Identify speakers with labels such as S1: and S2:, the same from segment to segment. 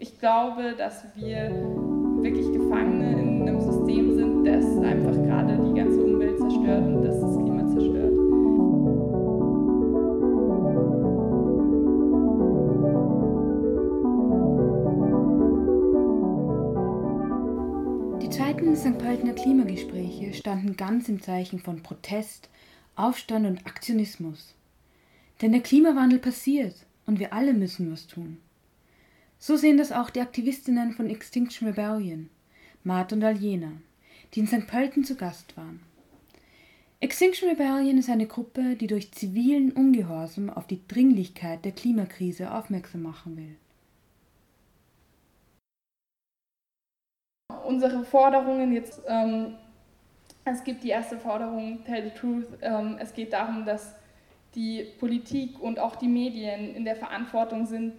S1: ich glaube, dass wir wirklich Gefangene in einem System sind, das einfach gerade die ganze Umwelt zerstört und das das Klima zerstört.
S2: Die zweiten St. Pöltener Klimagespräche standen ganz im Zeichen von Protest, Aufstand und Aktionismus. Denn der Klimawandel passiert und wir alle müssen was tun. So sehen das auch die Aktivistinnen von Extinction Rebellion, Mart und Aljena, die in St. Pölten zu Gast waren. Extinction Rebellion ist eine Gruppe, die durch zivilen Ungehorsam auf die Dringlichkeit der Klimakrise aufmerksam machen will.
S1: Unsere Forderungen jetzt, ähm, es gibt die erste Forderung, Tell the Truth. Ähm, es geht darum, dass die Politik und auch die Medien in der Verantwortung sind,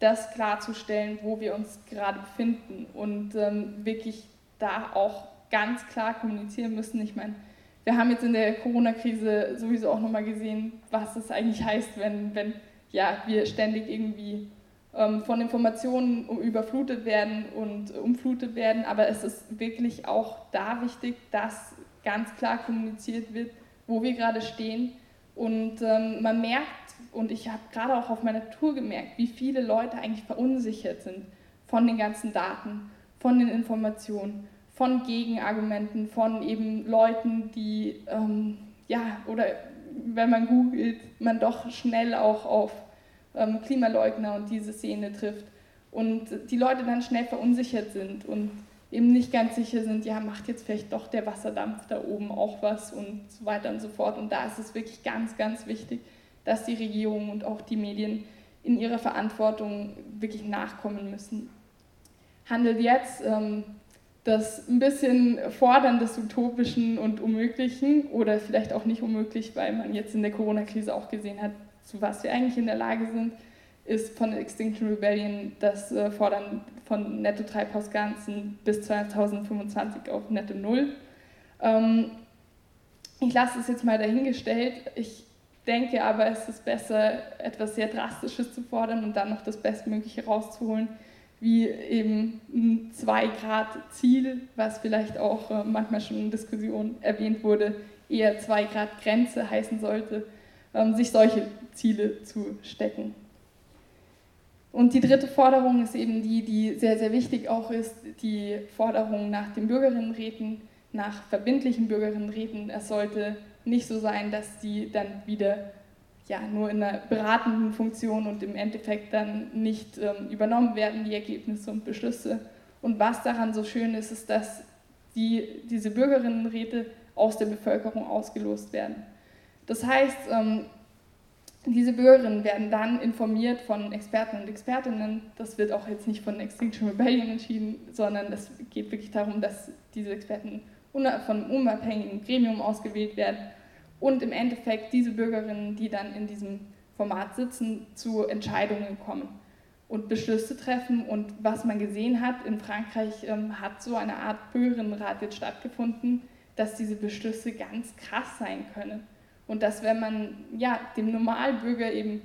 S1: das klarzustellen, wo wir uns gerade befinden und ähm, wirklich da auch ganz klar kommunizieren müssen. Ich meine, wir haben jetzt in der Corona-Krise sowieso auch nochmal gesehen, was das eigentlich heißt, wenn, wenn ja, wir ständig irgendwie ähm, von Informationen überflutet werden und umflutet werden. Aber es ist wirklich auch da wichtig, dass ganz klar kommuniziert wird, wo wir gerade stehen. Und ähm, man merkt, und ich habe gerade auch auf meiner Tour gemerkt, wie viele Leute eigentlich verunsichert sind von den ganzen Daten, von den Informationen, von Gegenargumenten, von eben Leuten, die, ähm, ja, oder wenn man googelt, man doch schnell auch auf ähm, Klimaleugner und diese Szene trifft. Und die Leute dann schnell verunsichert sind und eben nicht ganz sicher sind, ja, macht jetzt vielleicht doch der Wasserdampf da oben auch was und so weiter und so fort. Und da ist es wirklich ganz, ganz wichtig, dass die Regierung und auch die Medien in ihrer Verantwortung wirklich nachkommen müssen. Handelt jetzt ähm, das ein bisschen Fordern des Utopischen und Unmöglichen oder vielleicht auch nicht unmöglich, weil man jetzt in der Corona-Krise auch gesehen hat, zu was wir eigentlich in der Lage sind, ist von Extinction Rebellion das äh, Fordern von Netto-Treibhausgasen bis 2025 auf Netto Null. Ähm, ich lasse es jetzt mal dahingestellt. Ich denke aber, es ist besser, etwas sehr Drastisches zu fordern und dann noch das Bestmögliche rauszuholen, wie eben ein 2-Grad-Ziel, was vielleicht auch äh, manchmal schon in Diskussionen erwähnt wurde, eher 2-Grad-Grenze heißen sollte, ähm, sich solche Ziele zu stecken. Und die dritte Forderung ist eben die, die sehr, sehr wichtig auch ist, die Forderung nach den Bürgerinnenräten, nach verbindlichen Bürgerinnenräten. Es sollte nicht so sein, dass die dann wieder ja, nur in einer beratenden Funktion und im Endeffekt dann nicht ähm, übernommen werden, die Ergebnisse und Beschlüsse. Und was daran so schön ist, ist, dass die, diese Bürgerinnenräte aus der Bevölkerung ausgelost werden. Das heißt, ähm, diese Bürgerinnen werden dann informiert von Experten und Expertinnen. Das wird auch jetzt nicht von Extinction Rebellion entschieden, sondern es geht wirklich darum, dass diese Experten von einem unabhängigen Gremium ausgewählt werden und im Endeffekt diese Bürgerinnen, die dann in diesem Format sitzen, zu Entscheidungen kommen und Beschlüsse treffen. Und was man gesehen hat, in Frankreich ähm, hat so eine Art Bürgerinnenrat jetzt stattgefunden, dass diese Beschlüsse ganz krass sein können. Und dass wenn man ja, dem Normalbürger eben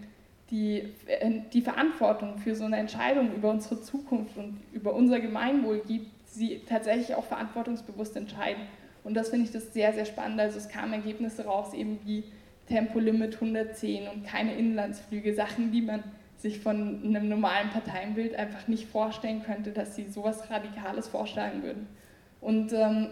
S1: die, äh, die Verantwortung für so eine Entscheidung über unsere Zukunft und über unser Gemeinwohl gibt, sie tatsächlich auch verantwortungsbewusst entscheiden. Und das finde ich das sehr, sehr spannend. Also es kamen Ergebnisse raus, eben wie Tempolimit 110 und keine Inlandsflüge, Sachen, die man sich von einem normalen Parteienbild einfach nicht vorstellen könnte, dass sie sowas Radikales vorschlagen würden. Und ähm,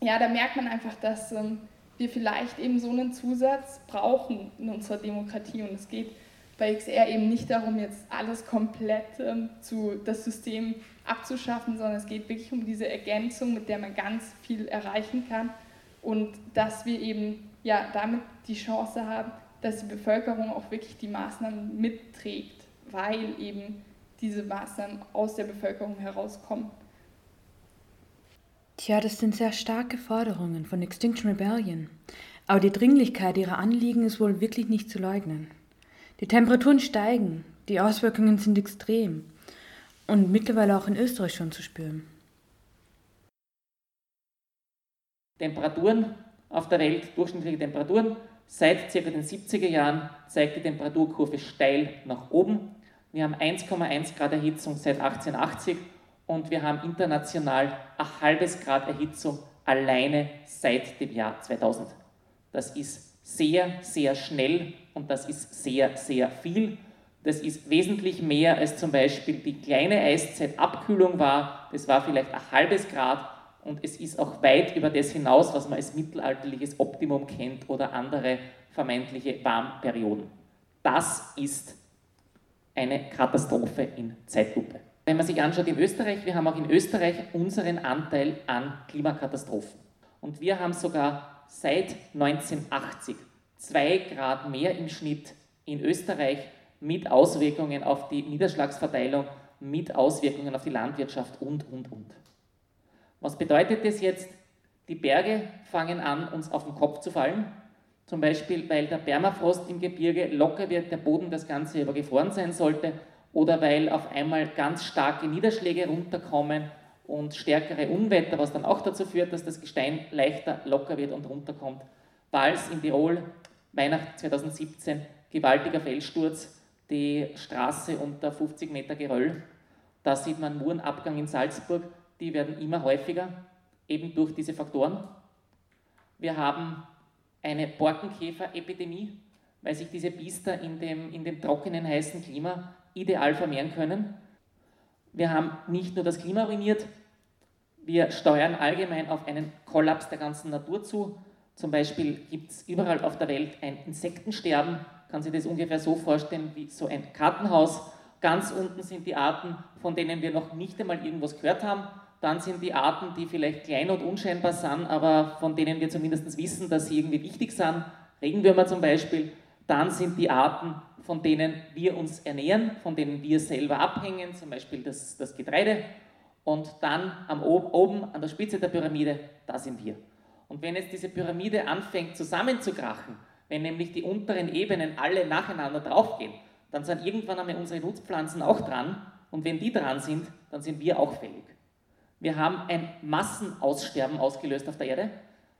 S1: ja, da merkt man einfach, dass ähm, wir vielleicht eben so einen Zusatz brauchen in unserer Demokratie. Und es geht bei XR eben nicht darum, jetzt alles komplett ähm, zu das System abzuschaffen, sondern es geht wirklich um diese Ergänzung, mit der man ganz viel erreichen kann und dass wir eben ja damit die Chance haben, dass die Bevölkerung auch wirklich die Maßnahmen mitträgt, weil eben diese Maßnahmen aus der Bevölkerung herauskommen.
S2: Tja, das sind sehr starke Forderungen von Extinction Rebellion. Aber die Dringlichkeit ihrer Anliegen ist wohl wirklich nicht zu leugnen. Die Temperaturen steigen, die Auswirkungen sind extrem und mittlerweile auch in Österreich schon zu spüren.
S3: Temperaturen auf der Welt, durchschnittliche Temperaturen, seit ca. den 70er Jahren zeigt die Temperaturkurve steil nach oben. Wir haben 1,1 Grad Erhitzung seit 1880 und wir haben international ein halbes Grad Erhitzung alleine seit dem Jahr 2000. Das ist sehr, sehr schnell und das ist sehr, sehr viel. Das ist wesentlich mehr als zum Beispiel die kleine Eiszeitabkühlung war. Das war vielleicht ein halbes Grad und es ist auch weit über das hinaus, was man als mittelalterliches Optimum kennt oder andere vermeintliche Warmperioden. Das ist eine Katastrophe in Zeitlupe. Wenn man sich anschaut in Österreich, wir haben auch in Österreich unseren Anteil an Klimakatastrophen. Und wir haben sogar seit 1980 zwei Grad mehr im Schnitt in Österreich mit Auswirkungen auf die Niederschlagsverteilung, mit Auswirkungen auf die Landwirtschaft und, und, und. Was bedeutet das jetzt? Die Berge fangen an, uns auf den Kopf zu fallen. Zum Beispiel, weil der Permafrost im Gebirge locker wird, der Boden das Ganze aber gefroren sein sollte, oder weil auf einmal ganz starke Niederschläge runterkommen und stärkere Unwetter, was dann auch dazu führt, dass das Gestein leichter locker wird und runterkommt. Wals in Tirol, Weihnachten 2017, gewaltiger Felssturz, die Straße unter 50 Meter Geröll. Da sieht man Murenabgang in Salzburg, die werden immer häufiger, eben durch diese Faktoren. Wir haben eine Borkenkäferepidemie, weil sich diese Biester in dem, in dem trockenen, heißen Klima ideal vermehren können. Wir haben nicht nur das Klima ruiniert, wir steuern allgemein auf einen Kollaps der ganzen Natur zu. Zum Beispiel gibt es überall auf der Welt ein Insektensterben, kann sich das ungefähr so vorstellen wie so ein Kartenhaus. Ganz unten sind die Arten, von denen wir noch nicht einmal irgendwas gehört haben. Dann sind die Arten, die vielleicht klein und unscheinbar sind, aber von denen wir zumindest wissen, dass sie irgendwie wichtig sind. Regenwürmer zum Beispiel. Dann sind die Arten, von denen wir uns ernähren, von denen wir selber abhängen, zum Beispiel das, das Getreide. Und dann am, oben an der Spitze der Pyramide, da sind wir. Und wenn jetzt diese Pyramide anfängt zusammenzukrachen, wenn nämlich die unteren Ebenen alle nacheinander draufgehen, dann sind irgendwann einmal unsere Nutzpflanzen auch dran und wenn die dran sind, dann sind wir auch fällig. Wir haben ein Massenaussterben ausgelöst auf der Erde.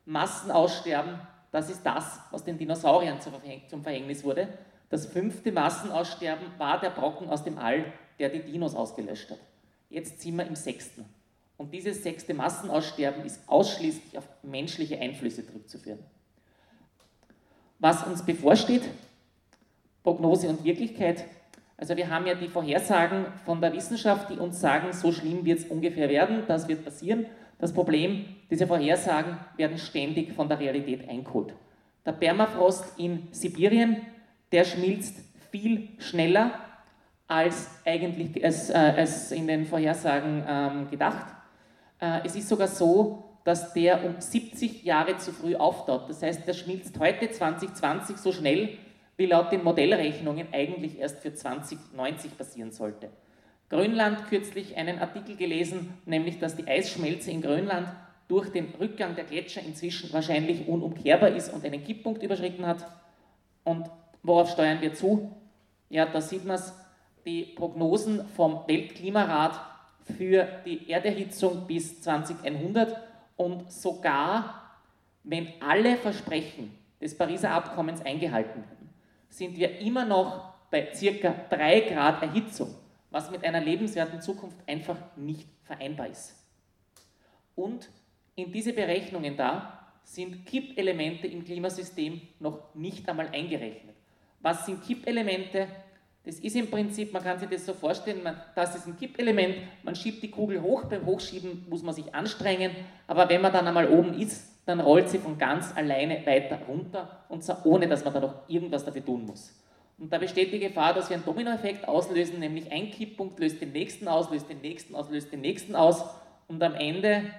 S3: Massenaussterben, das ist das, was den Dinosauriern zum Verhängnis wurde. Das fünfte Massenaussterben war der Brocken aus dem All, der die Dinos ausgelöscht hat. Jetzt sind wir im sechsten. Und dieses sechste Massenaussterben ist ausschließlich auf menschliche Einflüsse zurückzuführen was uns bevorsteht, Prognose und Wirklichkeit. Also wir haben ja die Vorhersagen von der Wissenschaft, die uns sagen, so schlimm wird es ungefähr werden, das wird passieren. Das Problem, diese Vorhersagen werden ständig von der Realität eingeholt. Der Permafrost in Sibirien, der schmilzt viel schneller als eigentlich als, äh, als in den Vorhersagen ähm, gedacht. Äh, es ist sogar so, dass der um 70 Jahre zu früh auftaut. Das heißt, der schmilzt heute 2020 so schnell, wie laut den Modellrechnungen eigentlich erst für 2090 passieren sollte. Grönland kürzlich einen Artikel gelesen, nämlich dass die Eisschmelze in Grönland durch den Rückgang der Gletscher inzwischen wahrscheinlich unumkehrbar ist und einen Kipppunkt überschritten hat. Und worauf steuern wir zu? Ja, da sieht man es, die Prognosen vom Weltklimarat für die Erderhitzung bis 2100 und sogar, wenn alle Versprechen des Pariser Abkommens eingehalten werden, sind wir immer noch bei circa 3 Grad Erhitzung, was mit einer lebenswerten Zukunft einfach nicht vereinbar ist. Und in diese Berechnungen da sind Kippelemente im Klimasystem noch nicht einmal eingerechnet. Was sind Kippelemente? Das ist im Prinzip, man kann sich das so vorstellen, man, das ist ein Kippelement, man schiebt die Kugel hoch, beim Hochschieben muss man sich anstrengen, aber wenn man dann einmal oben ist, dann rollt sie von ganz alleine weiter runter und zwar ohne, dass man da noch irgendwas dafür tun muss. Und da besteht die Gefahr, dass wir einen Dominoeffekt auslösen, nämlich ein Kipppunkt löst den nächsten aus, löst den nächsten aus, löst den nächsten aus und am Ende,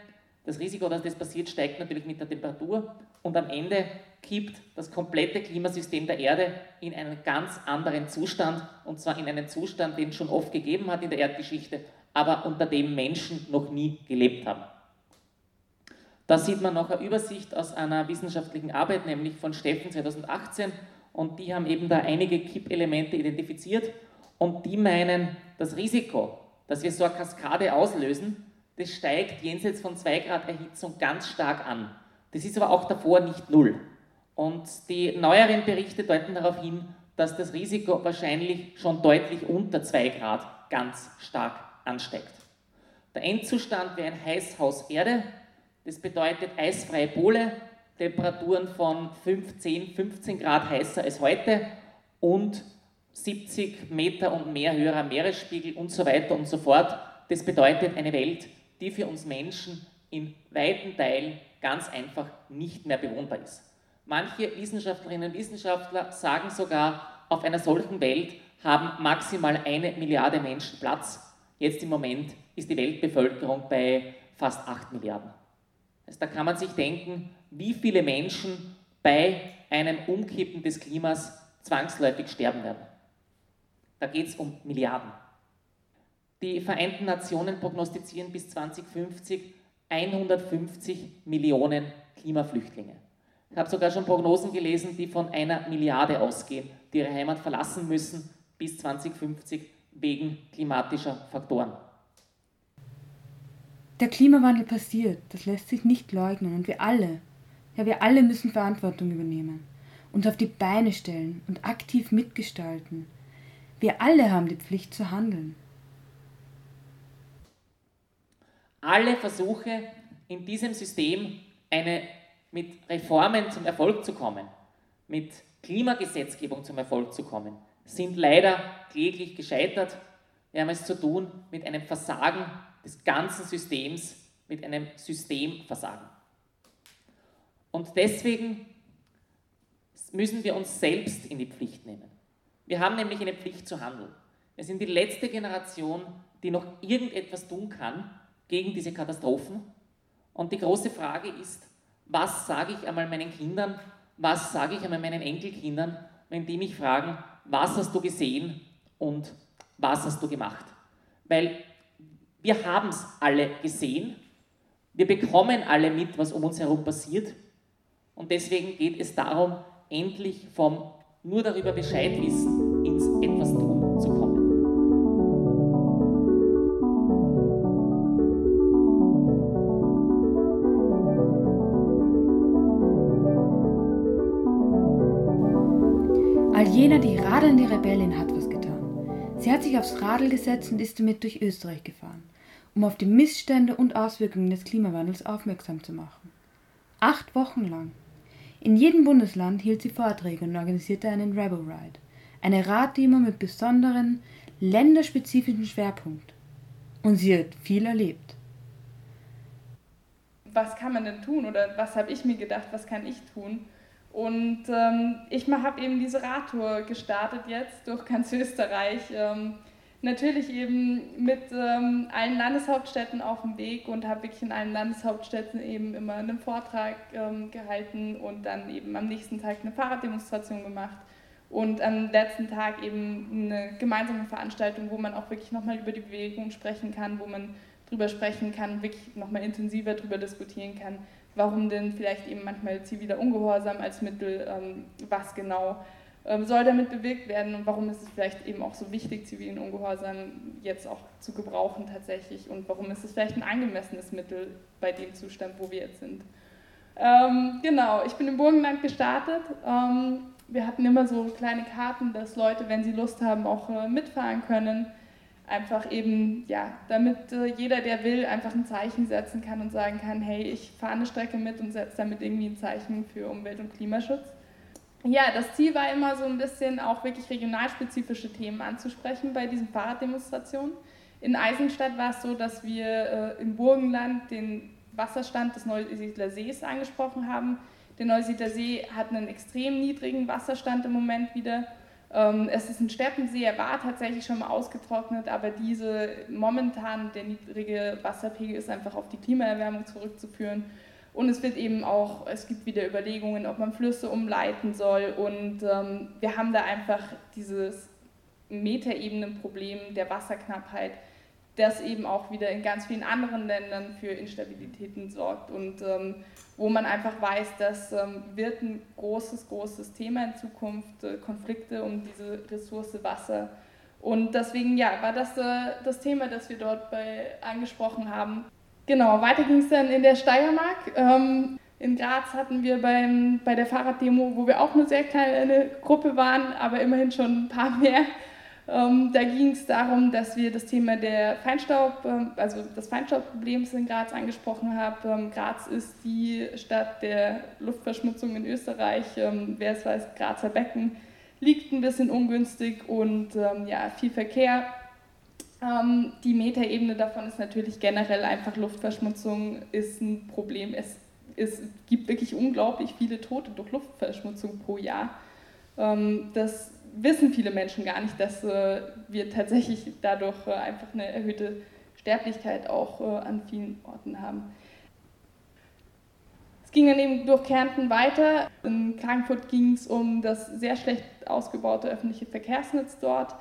S3: das Risiko, dass das passiert, steigt natürlich mit der Temperatur und am Ende kippt das komplette Klimasystem der Erde in einen ganz anderen Zustand, und zwar in einen Zustand, den es schon oft gegeben hat in der Erdgeschichte, aber unter dem Menschen noch nie gelebt haben. Da sieht man noch eine Übersicht aus einer wissenschaftlichen Arbeit, nämlich von Steffen 2018, und die haben eben da einige Kippelemente identifiziert und die meinen, das Risiko, dass wir so eine Kaskade auslösen, das steigt jenseits von 2 Grad Erhitzung ganz stark an. Das ist aber auch davor nicht null. Und die neueren Berichte deuten darauf hin, dass das Risiko wahrscheinlich schon deutlich unter 2 Grad ganz stark ansteigt. Der Endzustand wäre ein Heißhaus Erde, das bedeutet eisfreie Pole, Temperaturen von 15, 15 Grad heißer als heute und 70 Meter und mehr höherer Meeresspiegel und so weiter und so fort. Das bedeutet eine Welt, die für uns Menschen in weiten Teilen ganz einfach nicht mehr bewohnbar ist. Manche Wissenschaftlerinnen und Wissenschaftler sagen sogar, auf einer solchen Welt haben maximal eine Milliarde Menschen Platz. Jetzt im Moment ist die Weltbevölkerung bei fast 8 Milliarden. Also da kann man sich denken, wie viele Menschen bei einem Umkippen des Klimas zwangsläufig sterben werden. Da geht es um Milliarden. Die Vereinten Nationen prognostizieren bis 2050 150 Millionen Klimaflüchtlinge. Ich habe sogar schon Prognosen gelesen, die von einer Milliarde ausgehen, die ihre Heimat verlassen müssen bis 2050 wegen klimatischer Faktoren.
S2: Der Klimawandel passiert, das lässt sich nicht leugnen und wir alle, ja wir alle müssen Verantwortung übernehmen, uns auf die Beine stellen und aktiv mitgestalten. Wir alle haben die Pflicht zu handeln.
S3: Alle Versuche in diesem System eine mit Reformen zum Erfolg zu kommen, mit Klimagesetzgebung zum Erfolg zu kommen, sind leider kläglich gescheitert. Wir haben es zu tun mit einem Versagen des ganzen Systems mit einem Systemversagen. Und deswegen müssen wir uns selbst in die Pflicht nehmen. Wir haben nämlich eine Pflicht zu handeln. Wir sind die letzte Generation, die noch irgendetwas tun kann gegen diese Katastrophen. Und die große Frage ist, was sage ich einmal meinen Kindern, was sage ich einmal meinen Enkelkindern, wenn die mich fragen, was hast du gesehen und was hast du gemacht? Weil wir haben es alle gesehen. Wir bekommen alle mit, was um uns herum passiert. Und deswegen geht es darum, endlich vom nur darüber Bescheid wissen
S2: Jener, die radelnde Rebellin, hat was getan. Sie hat sich aufs Radl gesetzt und ist damit durch Österreich gefahren um auf die Missstände und Auswirkungen des Klimawandels aufmerksam zu machen. Acht Wochen lang. In jedem Bundesland hielt sie Vorträge und organisierte einen Rebel Ride, eine Raddemo mit besonderen, länderspezifischen Schwerpunkt. Und sie hat viel erlebt.
S1: Was kann man denn tun oder was habe ich mir gedacht, was kann ich tun? Und ähm, ich habe eben diese Radtour gestartet jetzt durch ganz Österreich. Ähm, natürlich eben mit ähm, allen Landeshauptstädten auf dem Weg und habe wirklich in allen Landeshauptstädten eben immer einen Vortrag ähm, gehalten und dann eben am nächsten Tag eine Fahrraddemonstration gemacht und am letzten Tag eben eine gemeinsame Veranstaltung, wo man auch wirklich nochmal über die Bewegung sprechen kann, wo man drüber sprechen kann, wirklich nochmal intensiver drüber diskutieren kann, warum denn vielleicht eben manchmal ziviler Ungehorsam als Mittel, ähm, was genau ähm, soll damit bewirkt werden und warum ist es vielleicht eben auch so wichtig, zivilen Ungehorsam jetzt auch zu gebrauchen tatsächlich und warum ist es vielleicht ein angemessenes Mittel bei dem Zustand, wo wir jetzt sind. Ähm, genau, ich bin im Burgenland gestartet. Ähm, wir hatten immer so kleine Karten, dass Leute, wenn sie Lust haben, auch äh, mitfahren können. Einfach eben, ja, damit äh, jeder, der will, einfach ein Zeichen setzen kann und sagen kann, hey, ich fahre eine Strecke mit und setze damit irgendwie ein Zeichen für Umwelt- und Klimaschutz ja, das Ziel war immer so ein bisschen auch wirklich regionalspezifische Themen anzusprechen bei diesen Fahrraddemonstrationen. In Eisenstadt war es so, dass wir äh, im Burgenland den Wasserstand des Neusiedler Sees angesprochen haben. Der Neusiedler See hat einen extrem niedrigen Wasserstand im Moment wieder. Ähm, es ist ein Steppensee, er war tatsächlich schon mal ausgetrocknet, aber diese momentan der niedrige Wasserpegel ist einfach auf die Klimaerwärmung zurückzuführen. Und es wird eben auch, es gibt wieder Überlegungen, ob man Flüsse umleiten soll. Und ähm, wir haben da einfach dieses Metaebenenproblem der Wasserknappheit, das eben auch wieder in ganz vielen anderen Ländern für Instabilitäten sorgt. Und ähm, wo man einfach weiß, das ähm, wird ein großes, großes Thema in Zukunft, äh, Konflikte um diese Ressource Wasser. Und deswegen ja, war das äh, das Thema, das wir dort bei angesprochen haben. Genau, weiter ging es dann in der Steiermark. Ähm, In Graz hatten wir beim, bei der Fahrraddemo, wo wir auch eine sehr kleine Gruppe waren, aber immerhin schon ein paar mehr. Ähm, da ging es darum, dass wir das Thema der Feinstaub, ähm, also des Feinstaubproblems in Graz angesprochen haben. Ähm, Graz ist die Stadt der Luftverschmutzung in Österreich. Ähm, wer es weiß, Grazer Becken liegt ein bisschen ungünstig und ähm, ja, viel Verkehr. Ähm, die Metaebene davon ist natürlich generell einfach Luftverschmutzung ist ein Problem. Es, es gibt wirklich unglaublich viele Tote durch Luftverschmutzung pro Jahr. Das wissen viele Menschen gar nicht, dass äh, wir tatsächlich dadurch äh, einfach eine erhöhte Sterblichkeit auch äh, an vielen Orten haben. Es ging dann eben durch Kärnten weiter. In Klagenfurt ging es um das sehr schlecht ausgebaute öffentliche Verkehrsnetz dort.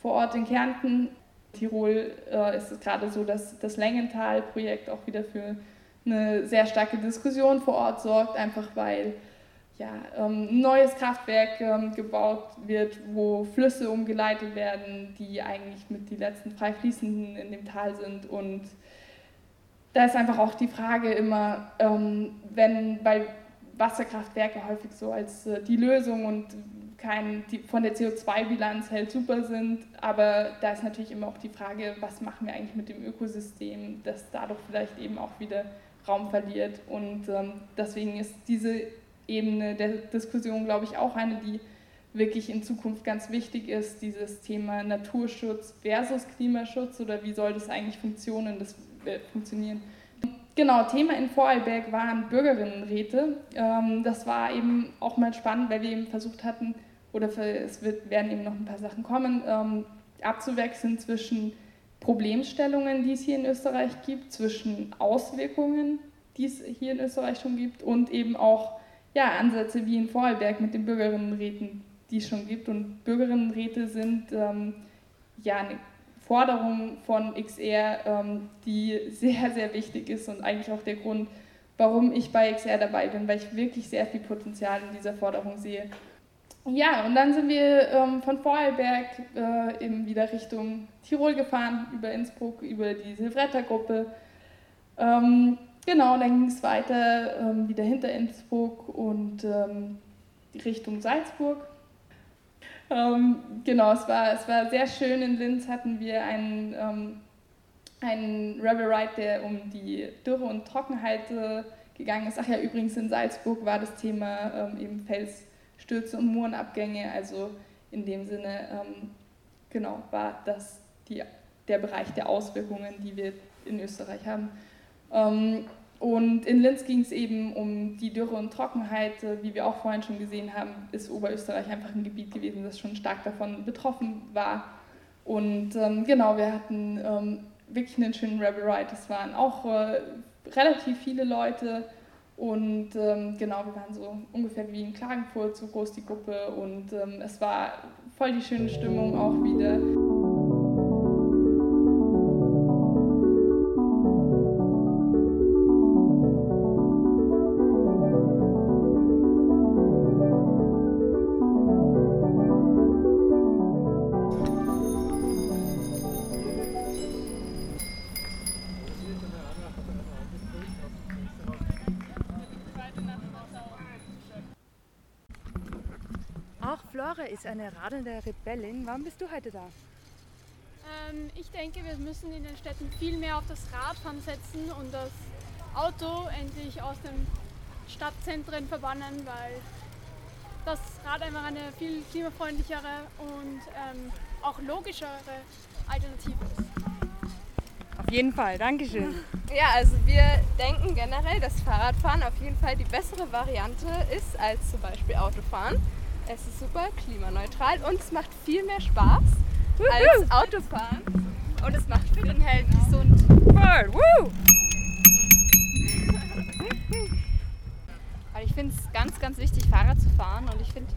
S1: Vor Ort in Kärnten Tirol äh, ist es gerade so, dass das Längental-Projekt auch wieder für eine sehr starke Diskussion vor Ort sorgt, einfach weil ja, ähm, neues Kraftwerk ähm, gebaut wird, wo Flüsse umgeleitet werden, die eigentlich mit die letzten frei fließenden in dem Tal sind. Und da ist einfach auch die Frage immer, ähm, wenn bei Wasserkraftwerke häufig so als äh, die Lösung und kein, die von der CO2-Bilanz halt super sind, aber da ist natürlich immer auch die Frage, was machen wir eigentlich mit dem Ökosystem, das dadurch vielleicht eben auch wieder Raum verliert. Und ähm, deswegen ist diese Ebene der Diskussion, glaube ich, auch eine, die wirklich in Zukunft ganz wichtig ist, dieses Thema Naturschutz versus Klimaschutz oder wie soll das eigentlich funktionieren. Das, äh, funktionieren. Genau, Thema in Vorarlberg waren Bürgerinnenräte. Ähm, das war eben auch mal spannend, weil wir eben versucht hatten, oder es wird, werden eben noch ein paar Sachen kommen, ähm, abzuwechseln zwischen Problemstellungen, die es hier in Österreich gibt, zwischen Auswirkungen, die es hier in Österreich schon gibt und eben auch ja, Ansätze wie in Vorarlberg mit den Bürgerinnenräten, die es schon gibt. Und Bürgerinnenräte sind ähm, ja eine Forderung von XR, ähm, die sehr, sehr wichtig ist und eigentlich auch der Grund, warum ich bei XR dabei bin, weil ich wirklich sehr viel Potenzial in dieser Forderung sehe. Ja, und dann sind wir ähm, von Vorarlberg äh, eben wieder Richtung Tirol gefahren, über Innsbruck, über die Silvretta-Gruppe. Ähm, genau, dann ging es weiter ähm, wieder hinter Innsbruck und ähm, Richtung Salzburg. Ähm, genau, es war, es war sehr schön. In Linz hatten wir einen, ähm, einen Rebel Ride, der um die Dürre und Trockenheit gegangen ist. Ach ja, übrigens in Salzburg war das Thema eben Fels Stürze und Murenabgänge. Also in dem Sinne, ähm, genau, war das die, der Bereich der Auswirkungen, die wir in Österreich haben. Ähm, und in Linz ging es eben um die Dürre und Trockenheit. Äh, wie wir auch vorhin schon gesehen haben, ist Oberösterreich einfach ein Gebiet gewesen, das schon stark davon betroffen war. Und ähm, genau, wir hatten ähm, wirklich einen schönen Rebel Ride. Es waren auch äh, relativ viele Leute und ähm, genau, wir waren so ungefähr wie in Klagenfurt, so groß die Gruppe. Und ähm, es war voll die schöne Stimmung auch wieder.
S2: Ist eine radelnde Rebellin. Warum bist du heute da?
S4: Ähm, ich denke, wir müssen in den Städten viel mehr auf das Radfahren setzen und das Auto endlich aus den Stadtzentren verbannen, weil das Rad einfach eine viel klimafreundlichere und ähm, auch logischere Alternative ist.
S2: Auf jeden Fall, Dankeschön.
S5: Ja, also wir denken generell, dass Fahrradfahren auf jeden Fall die bessere Variante ist als zum Beispiel Autofahren. Es ist super klimaneutral und es macht viel mehr Spaß als Autofahren. Und es macht fit und hält gesund. Voll, woo!
S6: Weil ich finde es ganz, ganz wichtig, Fahrrad zu fahren und ich finde,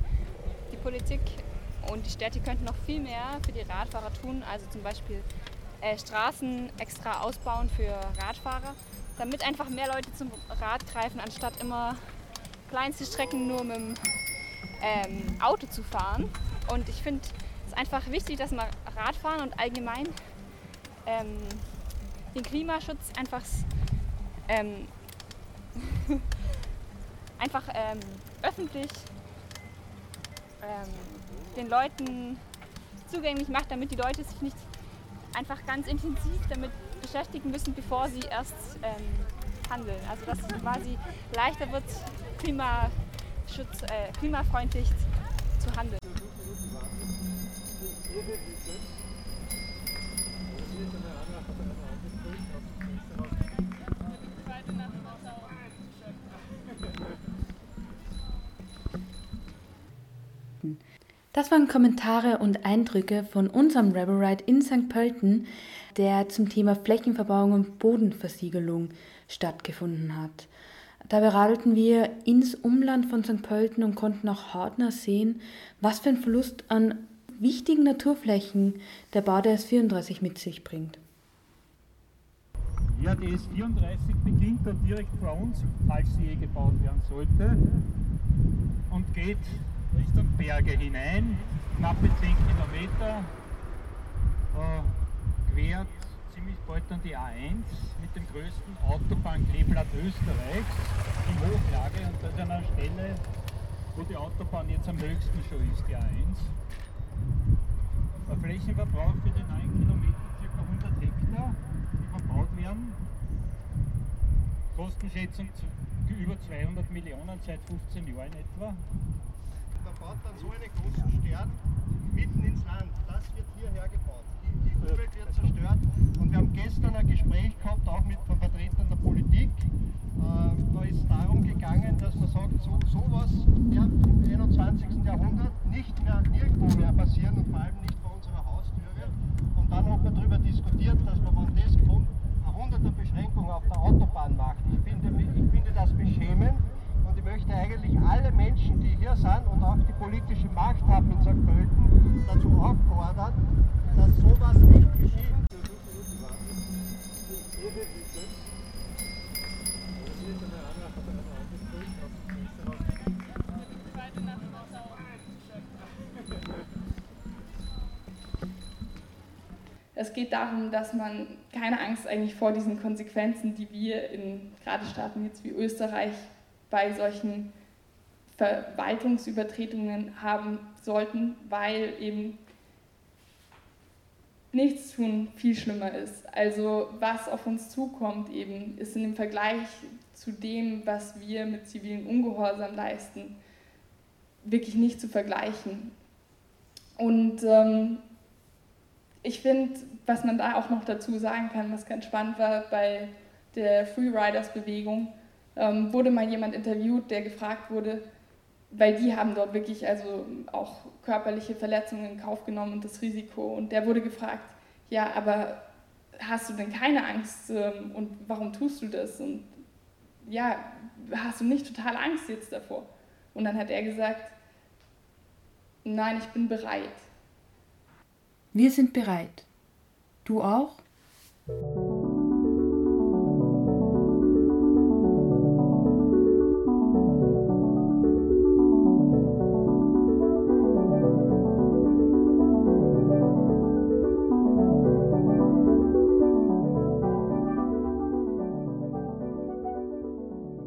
S6: die Politik und die Städte könnten noch viel mehr für die Radfahrer tun. Also zum Beispiel äh, Straßen extra ausbauen für Radfahrer, damit einfach mehr Leute zum Rad greifen, anstatt immer kleinste Strecken nur mit dem ähm, Auto zu fahren. Und ich finde es einfach wichtig, dass man Radfahren und allgemein ähm, den Klimaschutz einfach ähm, einfach ähm, öffentlich ähm, den Leuten zugänglich macht, damit die Leute sich nicht einfach ganz intensiv damit beschäftigen müssen, bevor sie erst ähm, handeln. Also dass es quasi leichter wird, Klimaschutz, äh, klimafreundlich zu handeln.
S2: Das waren Kommentare und Eindrücke von unserem Rebel Ride in St. Pölten, der zum Thema Flächenverbauung und Bodenversiegelung stattgefunden hat. Dabei radelten wir ins Umland von St. Pölten und konnten auch hautnah sehen, was für ein Verlust an wichtigen Naturflächen der Bau der S34 mit sich bringt.
S7: Ja, die S34 beginnt dann direkt vor uns, falls sie je gebaut werden sollte, und geht Richtung Berge hinein, knappe 10 Kilometer, äh, quert ziemlich bald dann die A1 mit dem größten Autobahnkleeblatt Österreichs im Hochlage und das an einer Stelle, wo die Autobahn jetzt am höchsten schon ist, die A1. Der Flächenverbrauch für die 9 Kilometer ca. 100 Hektar, die verbaut werden. Kostenschätzung über 200 Millionen seit 15 Jahren etwa baut dann so einen großen Stern mitten ins Land. Das wird hierher gebaut. Umwelt wird zerstört. Und wir haben gestern ein Gespräch gehabt, auch mit Vertretern der Politik. Äh, da ist darum gegangen, dass man sagt, so, sowas ja, im 21. Jahrhundert nicht mehr nirgendwo mehr passieren und vor allem nicht vor unserer Haustüre. Und dann hat man darüber diskutiert, dass man, wenn das kommt, eine Beschränkung auf der Autobahn macht. Ich finde, ich finde das beschämend möchte eigentlich alle Menschen, die hier sind und auch die politische Macht haben in St. Pölten, dazu auffordern, dass sowas nicht geschieht.
S1: Es geht darum, dass man keine Angst eigentlich vor diesen Konsequenzen, die wir in gerade Staaten jetzt wie Österreich bei solchen Verwaltungsübertretungen haben sollten, weil eben nichts tun viel schlimmer ist. Also was auf uns zukommt eben, ist in dem Vergleich zu dem, was wir mit zivilen Ungehorsam leisten, wirklich nicht zu vergleichen. Und ähm, ich finde, was man da auch noch dazu sagen kann, was ganz spannend war bei der Freeriders-Bewegung, ähm, wurde mal jemand interviewt, der gefragt wurde, weil die haben dort wirklich also auch körperliche Verletzungen in Kauf genommen und das Risiko. Und der wurde gefragt, ja, aber hast du denn keine Angst ähm, und warum tust du das? Und ja, hast du nicht total Angst jetzt davor? Und dann hat er gesagt, nein, ich bin bereit.
S2: Wir sind bereit. Du auch?